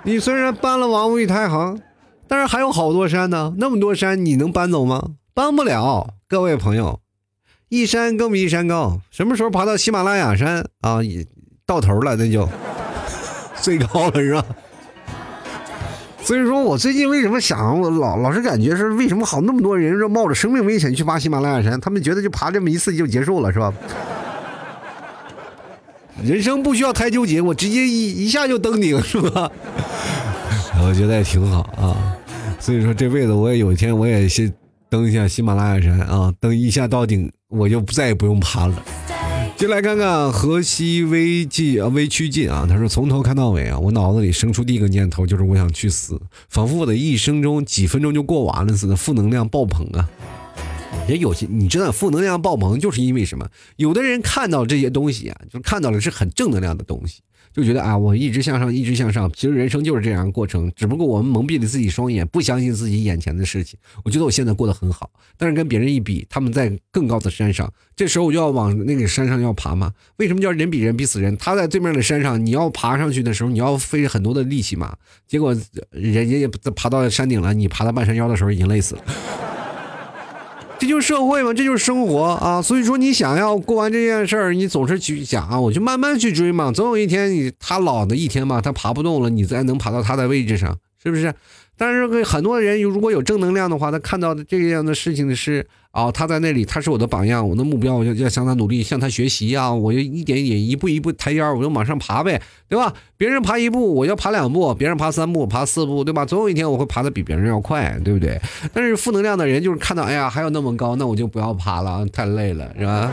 你虽然搬了王位太行，但是还有好多山呢，那么多山你能搬走吗？搬不了。各位朋友，一山更比一山高，什么时候爬到喜马拉雅山啊？到头了，那就 最高了，是吧？所以说我最近为什么想，我老老是感觉是为什么好那么多人说冒着生命危险去爬喜马拉雅山，他们觉得就爬这么一次就结束了，是吧？人生不需要太纠结，我直接一一下就登顶，是吧？我觉得也挺好啊。所以说这辈子我也有一天我也先登一下喜马拉雅山啊，登一下到顶，我就再也不用爬了。进来看看河西微进啊，微趋近啊。他说：“从头看到尾啊，我脑子里生出第一个念头就是我想去死，仿佛我的一生中几分钟就过完了似的，负能量爆棚啊！也有些你知道，负能量爆棚就是因为什么？有的人看到这些东西啊，就看到了是很正能量的东西。”就觉得啊，我一直向上，一直向上。其实人生就是这样过程，只不过我们蒙蔽了自己双眼，不相信自己眼前的事情。我觉得我现在过得很好，但是跟别人一比，他们在更高的山上，这时候我就要往那个山上要爬嘛。为什么叫人比人比死人？他在对面的山上，你要爬上去的时候，你要费很多的力气嘛。结果人家也爬到山顶了，你爬到半山腰的时候已经累死了。这就是社会嘛，这就是生活啊！所以说，你想要过完这件事儿，你总是去想啊，我就慢慢去追嘛。总有一天，你他老的一天嘛，他爬不动了，你再能爬到他的位置上，是不是？但是很多人如果有正能量的话，他看到的这样的事情是啊，他在那里，他是我的榜样，我的目标，我就要向他努力，向他学习啊！我就一点一点，一步一步抬腰，我就往上爬呗，对吧？别人爬一步，我要爬两步；别人爬三步，爬四步，对吧？总有一天我会爬的比别人要快，对不对？但是负能量的人就是看到，哎呀，还有那么高，那我就不要爬了，太累了，是吧？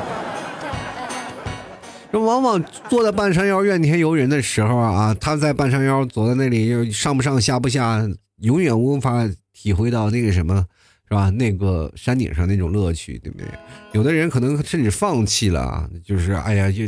这往往坐在半山腰怨天尤人的时候啊，他在半山腰坐在那里，又上不上下不下。永远无法体会到那个什么，是吧？那个山顶上那种乐趣，对不对？有的人可能甚至放弃了，就是哎呀，就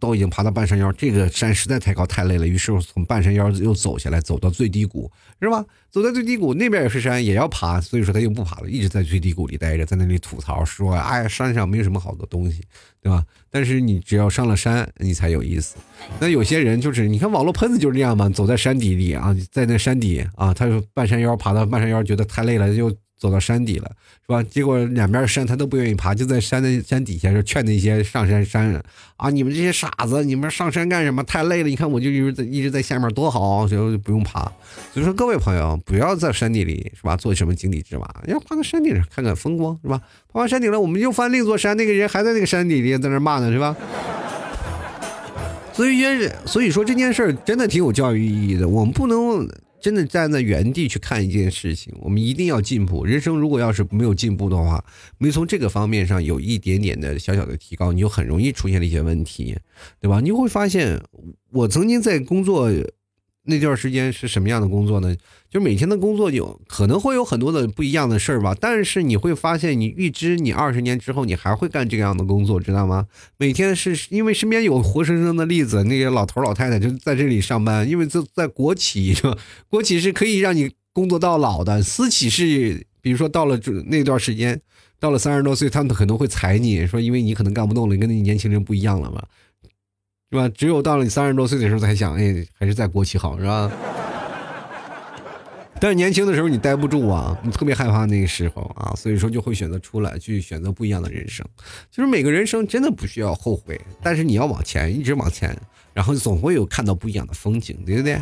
都已经爬到半山腰，这个山实在太高太累了，于是从半山腰又走下来，走到最低谷，是吧？走在最低谷，那边也是山，也要爬，所以说他又不爬了，一直在最低谷里待着，在那里吐槽说：“哎呀，山上没有什么好的东西，对吧？”但是你只要上了山，你才有意思。那有些人就是，你看网络喷子就是这样嘛，走在山底里啊，在那山底啊，他就半山腰爬到半山腰，觉得太累了，就走到山底了，是吧？结果两边山他都不愿意爬，就在山的山底下就劝那些上山山人啊，你们这些傻子，你们上山干什么？太累了，你看我就一直在一直在下面多好，所以就不用爬。所以说各位朋友，不要在山底里是吧？做什么井底之蛙，要爬到山顶上看看风光是吧？爬完山顶了，我们又翻另一座山，那个人还在那个山底里在那骂呢。是吧？所以，所以说这件事儿真的挺有教育意义的。我们不能真的站在原地去看一件事情，我们一定要进步。人生如果要是没有进步的话，没从这个方面上有一点点的小小的提高，你就很容易出现了一些问题，对吧？你会发现，我曾经在工作。那段时间是什么样的工作呢？就每天的工作有可能会有很多的不一样的事儿吧，但是你会发现，你预知你二十年之后你还会干这样的工作，知道吗？每天是因为身边有活生生的例子，那些老头老太太就在这里上班，因为在在国企是吧？国企是可以让你工作到老的，私企是比如说到了那段时间，到了三十多岁，他们可能会裁你说，因为你可能干不动了，跟那年轻人不一样了嘛。是吧？只有到了你三十多岁的时候才想，哎，还是在国企好，是吧？但是年轻的时候你待不住啊，你特别害怕那个时候啊，所以说就会选择出来去选择不一样的人生。就是每个人生真的不需要后悔，但是你要往前，一直往前，然后总会有看到不一样的风景，对不对？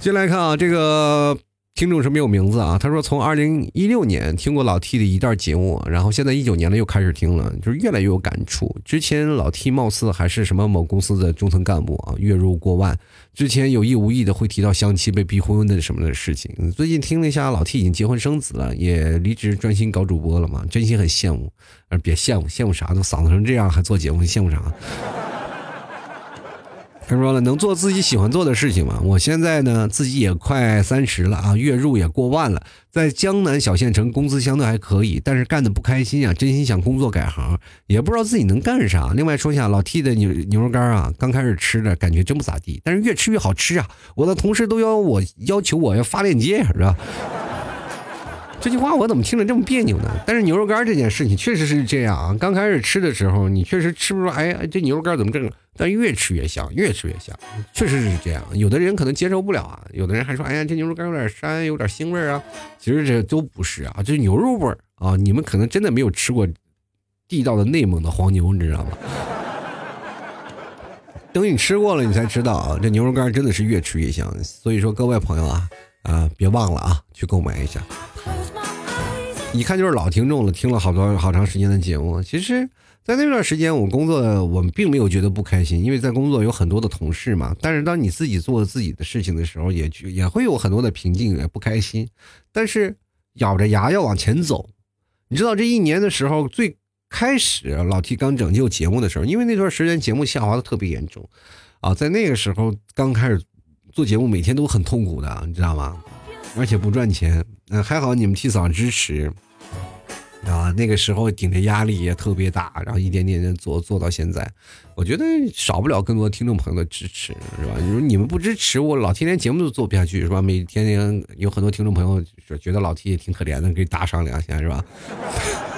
进来看啊，这个。听众是没有名字啊，他说从二零一六年听过老 T 的一段节目，然后现在一九年了又开始听了，就是越来越有感触。之前老 T 貌似还是什么某公司的中层干部啊，月入过万，之前有意无意的会提到相亲被逼婚的什么的事情。最近听了一下，老 T 已经结婚生子了，也离职专心搞主播了嘛，真心很羡慕。啊，别羡慕，羡慕啥？都嗓子成这样还做节目，羡慕啥？他说了，能做自己喜欢做的事情吗？我现在呢，自己也快三十了啊，月入也过万了，在江南小县城，工资相对还可以，但是干的不开心啊，真心想工作改行，也不知道自己能干啥。另外说一下，老 T 的牛牛肉干啊，刚开始吃的感觉真不咋地，但是越吃越好吃啊！我的同事都要我要求我要发链接，是吧？这句话我怎么听着这么别扭呢？但是牛肉干这件事情确实是这样啊。刚开始吃的时候，你确实吃不出，哎，这牛肉干怎么这个？但越吃越香，越吃越香，确实是这样。有的人可能接受不了啊，有的人还说，哎呀，这牛肉干有点膻，有点腥味啊。其实这都不是啊，这牛肉味啊。你们可能真的没有吃过地道的内蒙的黄牛，你知道吗？等你吃过了，你才知道啊，这牛肉干真的是越吃越香。所以说，各位朋友啊。啊，别忘了啊，去购买一下。一看就是老听众了，听了好多好长时间的节目。其实，在那段时间，我工作，我并没有觉得不开心，因为在工作有很多的同事嘛。但是，当你自己做自己的事情的时候，也也会有很多的瓶颈，也不开心。但是，咬着牙要往前走。你知道，这一年的时候，最开始老 T 刚拯救节目的时候，因为那段时间节目下滑的特别严重啊，在那个时候刚开始。做节目每天都很痛苦的，你知道吗？而且不赚钱。嗯，还好你们替嫂支持啊。那个时候顶着压力也特别大，然后一点点的做做到现在。我觉得少不了更多听众朋友的支持，是吧？你说你们不支持我，老天连节目都做不下去，是吧？每天天有很多听众朋友觉得老 T 也挺可怜的，给打赏两下，是吧？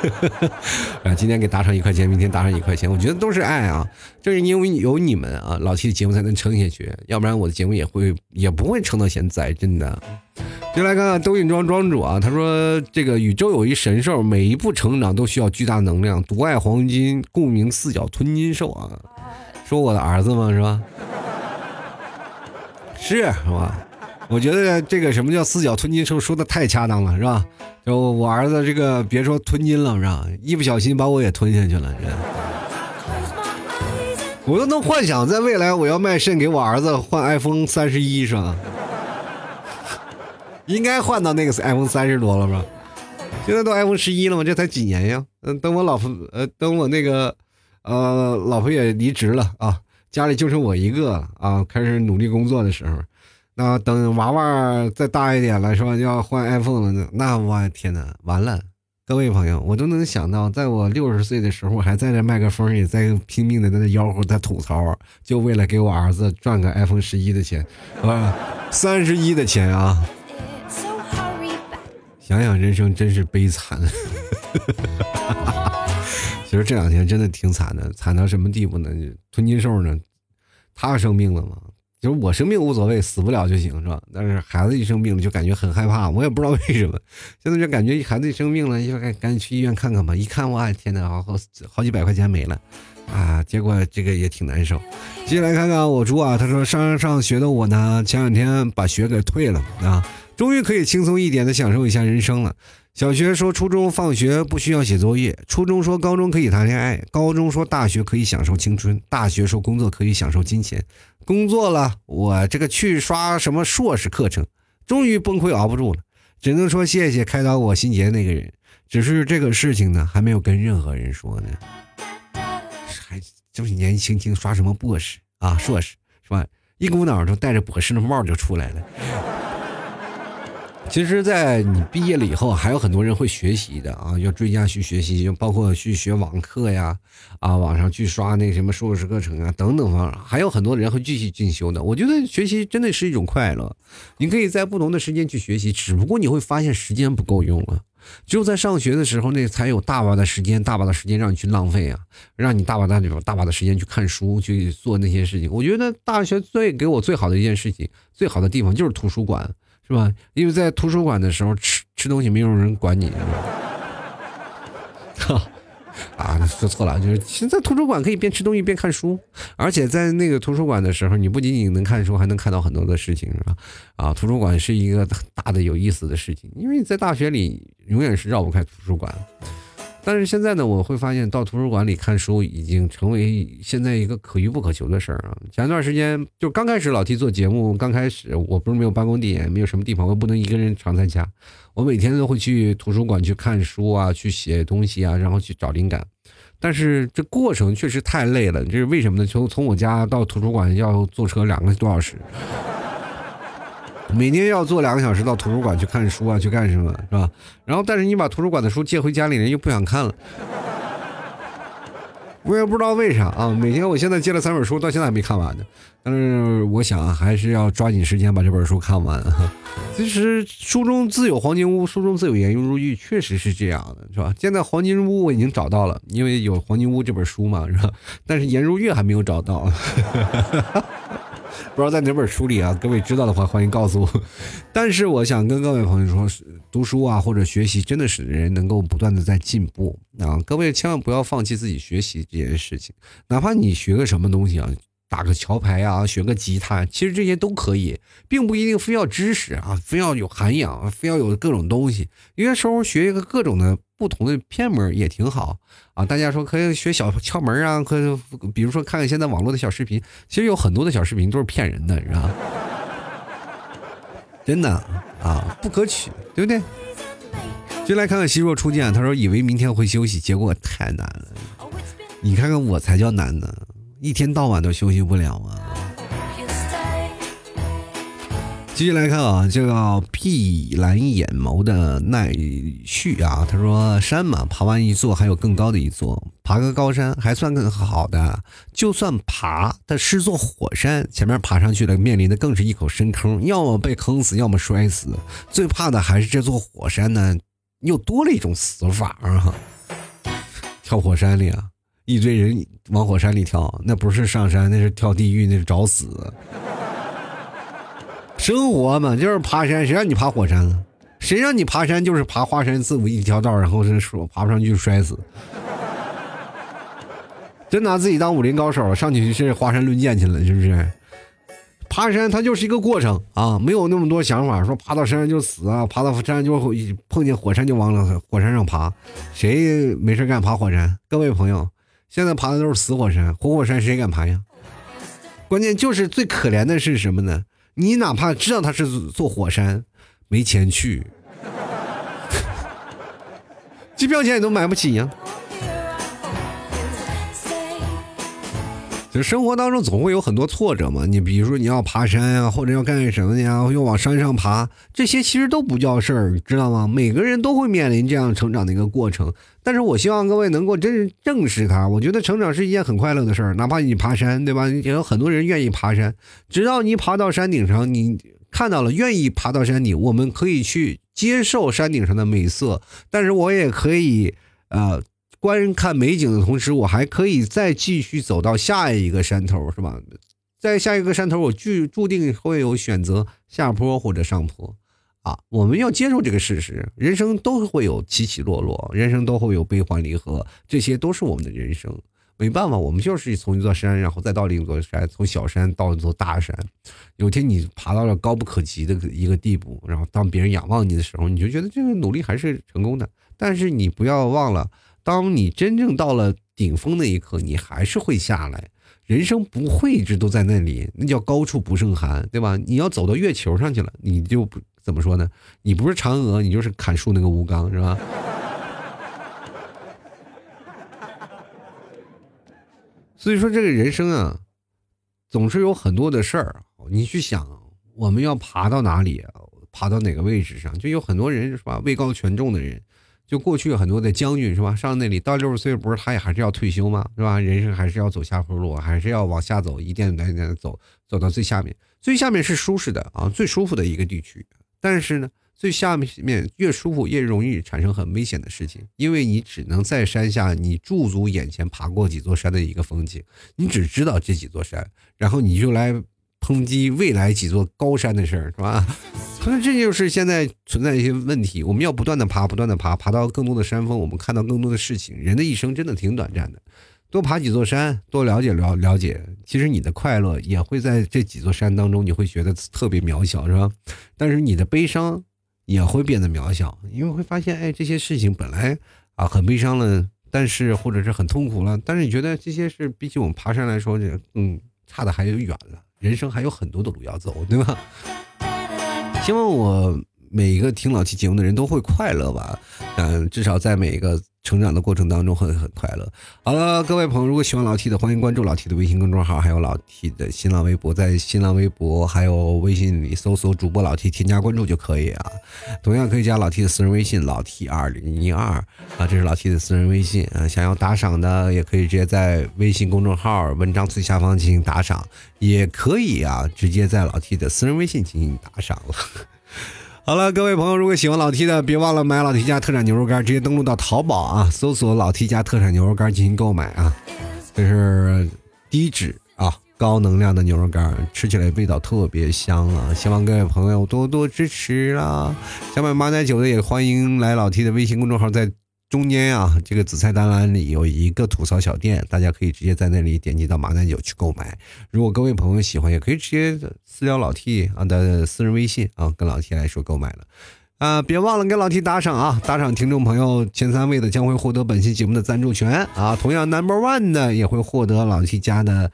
啊，今天给打赏一块钱，明天打赏一块钱，我觉得都是爱啊！正是因为有你们啊，老 T 的节目才能撑下去，要不然我的节目也会也不会撑到现在，真的。就来看看抖音庄庄主啊，他说这个宇宙有一神兽，每一步成长都需要巨大能量，独爱黄金，故名四脚吞金兽啊，说我的儿子吗？是吧？是是吧？我觉得这个什么叫四脚吞金兽说的太恰当了，是吧？就我儿子这个别说吞金了，是吧？一不小心把我也吞下去了，我都能幻想在未来我要卖肾给我儿子换 iPhone 三十一，是吧？应该换到那个 iPhone 三十多了吧？现在都 iPhone 十一了吗？这才几年呀？嗯，等我老婆呃，等我那个呃老婆也离职了啊，家里就剩我一个啊，开始努力工作的时候。那等娃娃再大一点了，是吧？就要换 iPhone 了，那我天哪，完了！各位朋友，我都能想到，在我六十岁的时候，还在这麦克风也在拼命的在那吆喝，在吐槽，就为了给我儿子赚个 iPhone 十一的钱，啊，三十一的钱啊！想想人生真是悲惨。其实这两天真的挺惨的，惨到什么地步呢？吞金兽呢？他生病了吗？就是我生病无所谓，死不了就行，是吧？但是孩子一生病了，就感觉很害怕。我也不知道为什么，现在就感觉孩子一生病了，就赶赶紧去医院看看吧。一看，哇，天哪，好好好几百块钱没了，啊！结果这个也挺难受。接下来看看我猪啊，他说上上学的我呢，前两天把学给退了啊，终于可以轻松一点的享受一下人生了。小学说初中放学不需要写作业，初中说高中可以谈恋爱，高中说大学可以享受青春，大学说工作可以享受金钱。工作了，我这个去刷什么硕士课程，终于崩溃熬不住了，只能说谢谢开导我心结那个人。只是这个事情呢，还没有跟任何人说呢。还就是年轻轻刷什么博士啊硕士是吧？一股脑就戴着博士的帽就出来了。其实，在你毕业了以后，还有很多人会学习的啊，要追加去学习，包括去学网课呀，啊，网上去刷那什么硕士课程啊，等等方，还有很多人会继续进修的。我觉得学习真的是一种快乐，你可以在不同的时间去学习，只不过你会发现时间不够用了。只有在上学的时候，那才有大把的时间，大把的时间让你去浪费啊，让你大把大把大把的时间去看书，去做那些事情。我觉得大学最给我最好的一件事情，最好的地方就是图书馆，是吧？因为在图书馆的时候吃吃东西没有人管你，是吧？啊，说错了，就是现在图书馆可以边吃东西边看书，而且在那个图书馆的时候，你不仅仅能看书，还能看到很多的事情，是吧？啊，图书馆是一个大的有意思的事情，因为在大学里永远是绕不开图书馆。但是现在呢，我会发现到图书馆里看书已经成为现在一个可遇不可求的事儿啊。前段时间就刚开始老提做节目，刚开始我不是没有办公地点，没有什么地方，我不能一个人常在家，我每天都会去图书馆去看书啊，去写东西啊，然后去找灵感。但是这过程确实太累了，这是为什么呢？从从我家到图书馆要坐车两个多小时。每天要坐两个小时到图书馆去看书啊，去干什么是吧？然后，但是你把图书馆的书借回家里，人又不想看了。我也不知道为啥啊。每天我现在借了三本书，到现在还没看完呢。但是我想还是要抓紧时间把这本书看完。其实书中自有黄金屋，书中自有颜如玉，确实是这样的，是吧？现在黄金屋我已经找到了，因为有黄金屋这本书嘛，是吧？但是颜如玉还没有找到。不知道在哪本书里啊？各位知道的话，欢迎告诉我。但是我想跟各位朋友说，读书啊或者学习，真的使人能够不断的在进步啊！各位千万不要放弃自己学习这件事情，哪怕你学个什么东西啊。打个桥牌啊，学个吉他，其实这些都可以，并不一定非要知识啊，非要有涵养，非要有各种东西。有些时候学一个各种的不同的偏门也挺好啊。大家说可以学小窍门啊，可以比如说看看现在网络的小视频，其实有很多的小视频都是骗人的，是吧？真的啊，不可取，对不对？就来看看希若初见，他说以为明天会休息，结果太难了。你看看我才叫难呢。一天到晚都休息不了啊！继续来看啊，这个碧蓝眼眸的奈绪啊，他说：“山嘛，爬完一座还有更高的一座，爬个高山还算更好的。就算爬的是座火山，前面爬上去了，面临的更是一口深坑，要么被坑死，要么摔死。最怕的还是这座火山呢，又多了一种死法啊！跳火山里啊！”一堆人往火山里跳，那不是上山，那是跳地狱，那是找死。生活嘛，就是爬山，谁让你爬火山了？谁让你爬山就是爬华山自古一条道，然后是说爬不上去就摔死。真拿自己当武林高手，上去是华山论剑去了，是不是？爬山它就是一个过程啊，没有那么多想法，说爬到山上就死啊，爬到山上就碰见火山就往火山上爬，谁没事干爬火山？各位朋友。现在爬的都是死火山，活火山谁敢爬呀？关键就是最可怜的是什么呢？你哪怕知道它是座火山，没钱去，机票钱你都买不起呀。就生活当中总会有很多挫折嘛，你比如说你要爬山啊，或者要干什么呀，要往山上爬，这些其实都不叫事儿，知道吗？每个人都会面临这样成长的一个过程，但是我希望各位能够真正视它。我觉得成长是一件很快乐的事儿，哪怕你爬山，对吧？也有很多人愿意爬山，直到你爬到山顶上，你看到了愿意爬到山顶，我们可以去接受山顶上的美色，但是我也可以，呃。观看美景的同时，我还可以再继续走到下一个山头，是吧？在下一个山头，我注注定会有选择下坡或者上坡，啊，我们要接受这个事实。人生都会有起起落落，人生都会有悲欢离合，这些都是我们的人生。没办法，我们就是从一座山，然后再到另一座山，从小山到一座大山。有天你爬到了高不可及的一个地步，然后当别人仰望你的时候，你就觉得这个努力还是成功的。但是你不要忘了。当你真正到了顶峰那一刻，你还是会下来。人生不会一直都在那里，那叫高处不胜寒，对吧？你要走到月球上去了，你就不怎么说呢？你不是嫦娥，你就是砍树那个吴刚，是吧？所以说，这个人生啊，总是有很多的事儿。你去想，我们要爬到哪里，爬到哪个位置上，就有很多人是吧？位高权重的人。就过去很多的将军是吧？上那里到六十岁不是他也还是要退休吗？是吧？人生还是要走下坡路，还是要往下走，一点点的走，走到最下面。最下面是舒适的啊，最舒服的一个地区。但是呢，最下面越舒服越容易产生很危险的事情，因为你只能在山下，你驻足眼前爬过几座山的一个风景，你只知道这几座山，然后你就来抨击未来几座高山的事儿，是吧？可能这就是现在存在一些问题，我们要不断的爬，不断的爬，爬到更多的山峰，我们看到更多的事情。人的一生真的挺短暂的。多爬几座山，多了解了了解，其实你的快乐也会在这几座山当中，你会觉得特别渺小，是吧？但是你的悲伤也会变得渺小，因为会发现，哎，这些事情本来啊很悲伤了，但是或者是很痛苦了，但是你觉得这些事比起我们爬山来说，这嗯差的还有远了，人生还有很多的路要走，对吧？希望我每一个听老 T 节目的人都会快乐吧，嗯，至少在每一个。成长的过程当中会很快乐。好了，各位朋友，如果喜欢老 T 的，欢迎关注老 T 的微信公众号，还有老 T 的新浪微博，在新浪微博还有微信里搜索主播老 T，添加关注就可以啊。同样可以加老 T 的私人微信老 T 二零一二啊，这是老 T 的私人微信啊。想要打赏的，也可以直接在微信公众号文章最下方进行打赏，也可以啊，直接在老 T 的私人微信进行打赏了。好了，各位朋友，如果喜欢老 T 的，别忘了买老 T 家特产牛肉干，直接登录到淘宝啊，搜索老 T 家特产牛肉干进行购买啊。这是低脂啊，高能量的牛肉干，吃起来味道特别香啊！希望各位朋友多多支持啦。想买马奶酒的也欢迎来老 T 的微信公众号，在。中间啊，这个紫菜单栏里有一个吐槽小店，大家可以直接在那里点击到马奶酒去购买。如果各位朋友喜欢，也可以直接私聊老 T 啊的私人微信啊，跟老 T 来说购买了。啊，别忘了给老 T 打赏啊！打赏听众朋友前三位的将会获得本期节目的赞助权啊。同样，Number One 的也会获得老 T 家的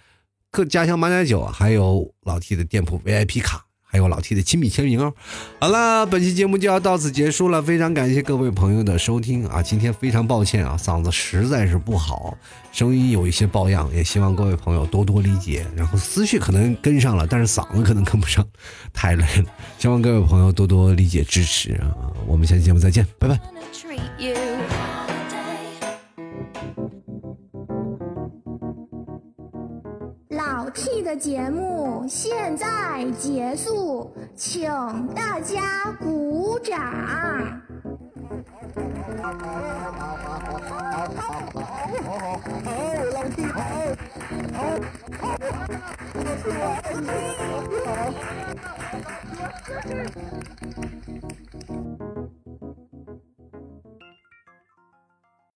客家乡马奶酒，还有老 T 的店铺 VIP 卡。还有老 T 的亲笔签名哦。好了，本期节目就要到此结束了，非常感谢各位朋友的收听啊！今天非常抱歉啊，嗓子实在是不好，声音有一些抱恙，也希望各位朋友多多理解。然后思绪可能跟上了，但是嗓子可能跟不上，太累了。希望各位朋友多多理解支持啊！我们下期节目再见，拜拜。节目现在结束，请大家鼓掌。好，好，老 T 好，好，好，好，好，